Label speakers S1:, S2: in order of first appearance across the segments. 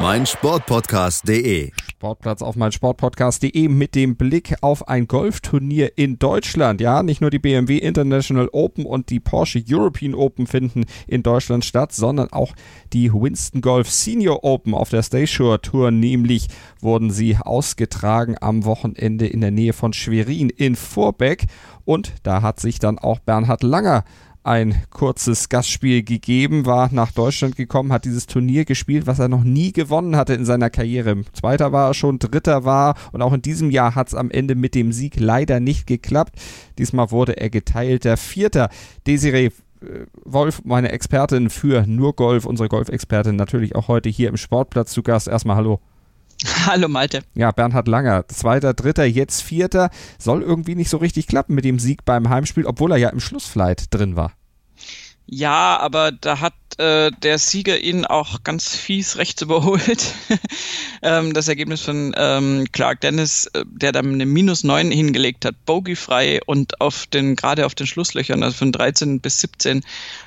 S1: meinsportpodcast.de.
S2: Sportplatz auf meinsportpodcast.de mit dem Blick auf ein Golfturnier in Deutschland. Ja, nicht nur die BMW International Open und die Porsche European Open finden in Deutschland statt, sondern auch die Winston Golf Senior Open auf der Stayshore Tour. Nämlich wurden sie ausgetragen am Wochenende in der Nähe von Schwerin in Vorbeck. Und da hat sich dann auch Bernhard Langer ein kurzes Gastspiel gegeben, war nach Deutschland gekommen, hat dieses Turnier gespielt, was er noch nie gewonnen hatte in seiner Karriere. Zweiter war er schon, dritter war und auch in diesem Jahr hat es am Ende mit dem Sieg leider nicht geklappt. Diesmal wurde er geteilter Vierter. Desiree äh, Wolf, meine Expertin für nur Golf, unsere Golfexpertin, natürlich auch heute hier im Sportplatz zu Gast. Erstmal Hallo.
S3: Hallo Malte.
S2: Ja, Bernhard Langer, zweiter, dritter, jetzt vierter. Soll irgendwie nicht so richtig klappen mit dem Sieg beim Heimspiel, obwohl er ja im Schlussflight drin war.
S3: Ja, aber da hat äh, der Sieger ihn auch ganz fies rechts überholt. ähm, das Ergebnis von ähm, Clark Dennis, äh, der dann eine minus 9 hingelegt hat, bogeyfrei und auf den, gerade auf den Schlusslöchern, also von 13 bis 17,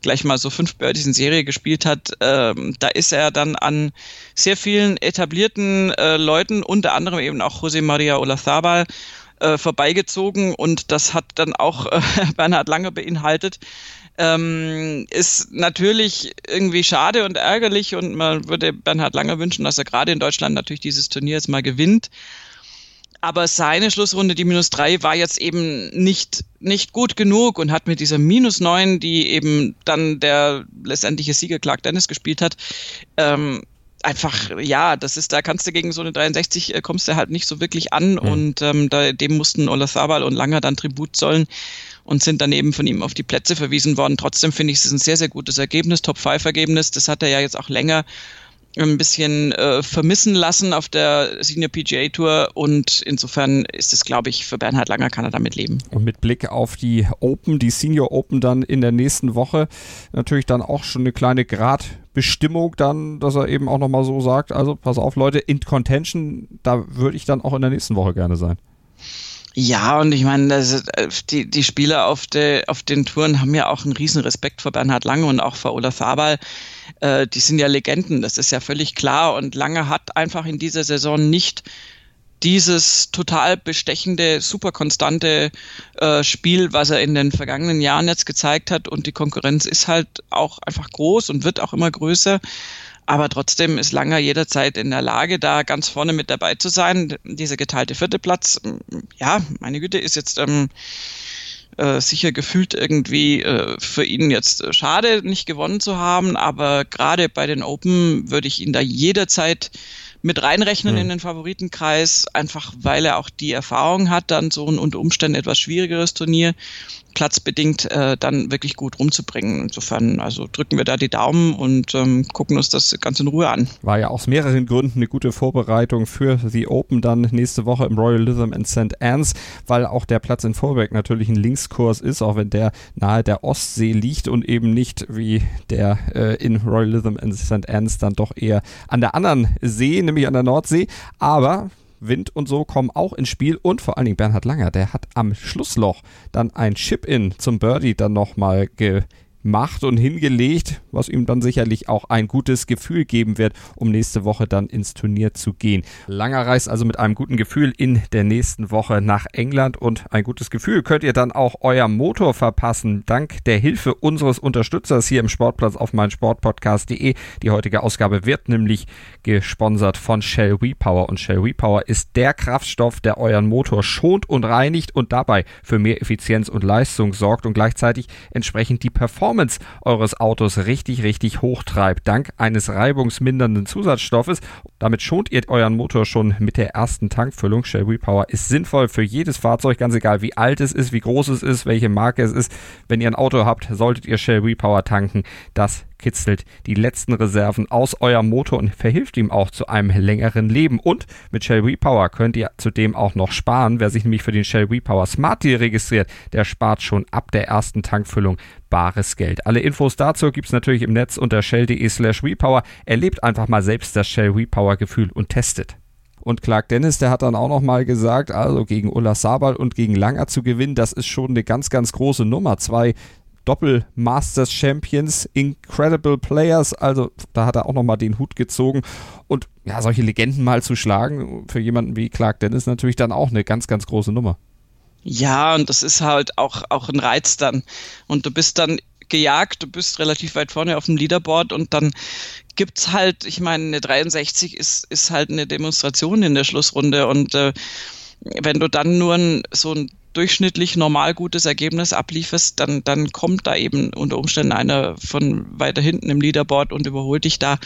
S3: gleich mal so fünf Birdies in Serie gespielt hat, ähm, da ist er dann an sehr vielen etablierten äh, Leuten, unter anderem eben auch José María Olazabal, äh, vorbeigezogen und das hat dann auch äh, Bernhard Lange beinhaltet ähm, ist natürlich irgendwie schade und ärgerlich und man würde Bernhard Langer wünschen, dass er gerade in Deutschland natürlich dieses Turnier jetzt mal gewinnt. Aber seine Schlussrunde, die minus drei, war jetzt eben nicht, nicht gut genug und hat mit dieser minus neun, die eben dann der letztendliche Sieger Clark Dennis gespielt hat, ähm, einfach, ja, das ist, da kannst du gegen so eine 63 äh, kommst du halt nicht so wirklich an mhm. und ähm, da, dem mussten Olazabal und Langer dann Tribut zollen und sind dann eben von ihm auf die Plätze verwiesen worden. Trotzdem finde ich es ein sehr, sehr gutes Ergebnis, Top-5-Ergebnis. Das hat er ja jetzt auch länger ein bisschen äh, vermissen lassen auf der Senior PGA Tour und insofern ist es, glaube ich, für Bernhard Langer kann er damit leben.
S2: Und mit Blick auf die Open, die Senior Open dann in der nächsten Woche, natürlich dann auch schon eine kleine Gradbestimmung dann, dass er eben auch nochmal so sagt, also pass auf Leute, in Contention, da würde ich dann auch in der nächsten Woche gerne sein.
S3: Ja, und ich meine, das, äh, die, die Spieler auf, de, auf den Touren haben ja auch einen riesen Respekt vor Bernhard Lange und auch vor Olaf Fabal. Äh, die sind ja Legenden, das ist ja völlig klar. Und Lange hat einfach in dieser Saison nicht dieses total bestechende, super konstante äh, Spiel, was er in den vergangenen Jahren jetzt gezeigt hat. Und die Konkurrenz ist halt auch einfach groß und wird auch immer größer. Aber trotzdem ist Langer jederzeit in der Lage, da ganz vorne mit dabei zu sein. Dieser geteilte vierte Platz, ja, meine Güte, ist jetzt ähm, äh, sicher gefühlt irgendwie äh, für ihn jetzt schade, nicht gewonnen zu haben. Aber gerade bei den Open würde ich ihn da jederzeit mit reinrechnen mhm. in den Favoritenkreis, einfach weil er auch die Erfahrung hat, dann so ein unter Umständen etwas schwierigeres Turnier platzbedingt äh, dann wirklich gut rumzubringen. Insofern, also drücken wir da die Daumen und ähm, gucken uns das ganz in Ruhe an.
S2: War ja aus mehreren Gründen eine gute Vorbereitung für The Open dann nächste Woche im Royal Lytham in St. Anne's, weil auch der Platz in Vorberg natürlich ein Linkskurs ist, auch wenn der nahe der Ostsee liegt und eben nicht wie der äh, in Royal Lytham in St. Anne's dann doch eher an der anderen See, nämlich an der Nordsee. Aber Wind und so kommen auch ins Spiel und vor allen Dingen Bernhard Langer, der hat am Schlussloch dann ein Chip-In zum Birdie dann nochmal ge gemacht und hingelegt, was ihm dann sicherlich auch ein gutes Gefühl geben wird, um nächste Woche dann ins Turnier zu gehen. Langer reist also mit einem guten Gefühl in der nächsten Woche nach England und ein gutes Gefühl könnt ihr dann auch euer Motor verpassen, dank der Hilfe unseres Unterstützers hier im Sportplatz auf meinsportpodcast.de. Die heutige Ausgabe wird nämlich gesponsert von Shell WePower und Shell WePower ist der Kraftstoff, der euren Motor schont und reinigt und dabei für mehr Effizienz und Leistung sorgt und gleichzeitig entsprechend die Performance Performance eures Autos richtig, richtig hochtreibt, dank eines reibungsmindernden Zusatzstoffes. Damit schont ihr euren Motor schon mit der ersten Tankfüllung. Shell Repower ist sinnvoll für jedes Fahrzeug, ganz egal wie alt es ist, wie groß es ist, welche Marke es ist. Wenn ihr ein Auto habt, solltet ihr Shell Repower tanken. Das kitzelt die letzten Reserven aus eurem Motor und verhilft ihm auch zu einem längeren Leben. Und mit Shell Repower könnt ihr zudem auch noch sparen. Wer sich nämlich für den Shell Repower Smart Deal registriert, der spart schon ab der ersten Tankfüllung bares Geld. Alle Infos dazu gibt es natürlich im Netz unter shell.de slash repower. Erlebt einfach mal selbst das Shell Repower Gefühl und testet. Und Clark Dennis, der hat dann auch nochmal gesagt, also gegen Ulla Sabal und gegen Langer zu gewinnen, das ist schon eine ganz, ganz große Nummer. Zwei Doppel-Masters Champions, Incredible Players, also da hat er auch nochmal den Hut gezogen. Und ja, solche Legenden mal zu schlagen, für jemanden wie Clark Dennis natürlich dann auch eine ganz, ganz große Nummer.
S3: Ja, und das ist halt auch, auch ein Reiz dann. Und du bist dann gejagt, du bist relativ weit vorne auf dem Leaderboard und dann gibt's halt, ich meine, eine 63 ist, ist halt eine Demonstration in der Schlussrunde und äh, wenn du dann nur ein, so ein durchschnittlich normal gutes Ergebnis ablieferst, dann, dann kommt da eben unter Umständen einer von weiter hinten im Leaderboard und überholt dich da.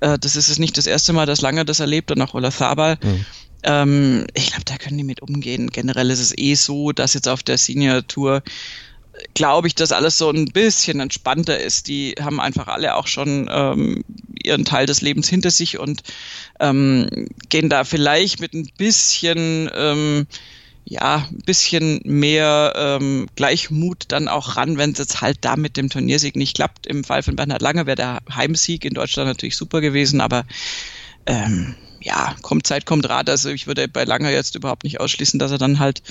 S3: Äh, das ist es nicht das erste Mal, dass Lange das erlebt und auch Ola Thabal. Mhm. Ähm, ich glaube, da können die mit umgehen. Generell ist es eh so, dass jetzt auf der Senior Tour glaube ich, dass alles so ein bisschen entspannter ist. Die haben einfach alle auch schon ähm, ihren Teil des Lebens hinter sich und ähm, gehen da vielleicht mit ein bisschen ähm, ja, ein bisschen mehr ähm, Gleichmut dann auch ran, wenn es jetzt halt da mit dem Turniersieg nicht klappt. Im Fall von Bernhard Lange wäre der Heimsieg in Deutschland natürlich super gewesen, aber ähm, ja, kommt Zeit, kommt Rat. Also ich würde bei Langer jetzt überhaupt nicht ausschließen, dass er dann halt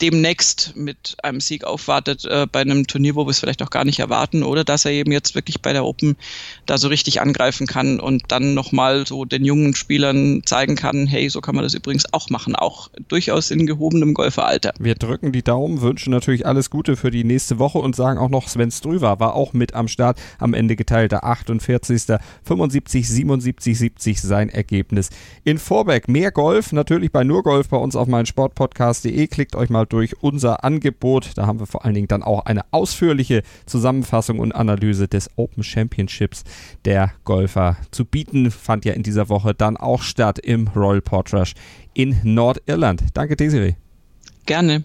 S3: demnächst mit einem Sieg aufwartet äh, bei einem Turnier, wo wir es vielleicht auch gar nicht erwarten, oder dass er eben jetzt wirklich bei der Open da so richtig angreifen kann und dann nochmal so den jungen Spielern zeigen kann, hey, so kann man das übrigens auch machen, auch durchaus in gehobenem Golferalter.
S2: Wir drücken die Daumen, wünschen natürlich alles Gute für die nächste Woche und sagen auch noch, Sven Strüver war auch mit am Start, am Ende geteilter 48. 75, 77, 70 sein Ergebnis in Vorbeck. Mehr Golf, natürlich bei nur Golf bei uns auf meinen Sportpodcast.de. Klickt euch mal mal durch unser Angebot. Da haben wir vor allen Dingen dann auch eine ausführliche Zusammenfassung und Analyse des Open Championships der Golfer zu bieten. Fand ja in dieser Woche dann auch statt im Royal Portrush in Nordirland. Danke, Desiree.
S3: Gerne.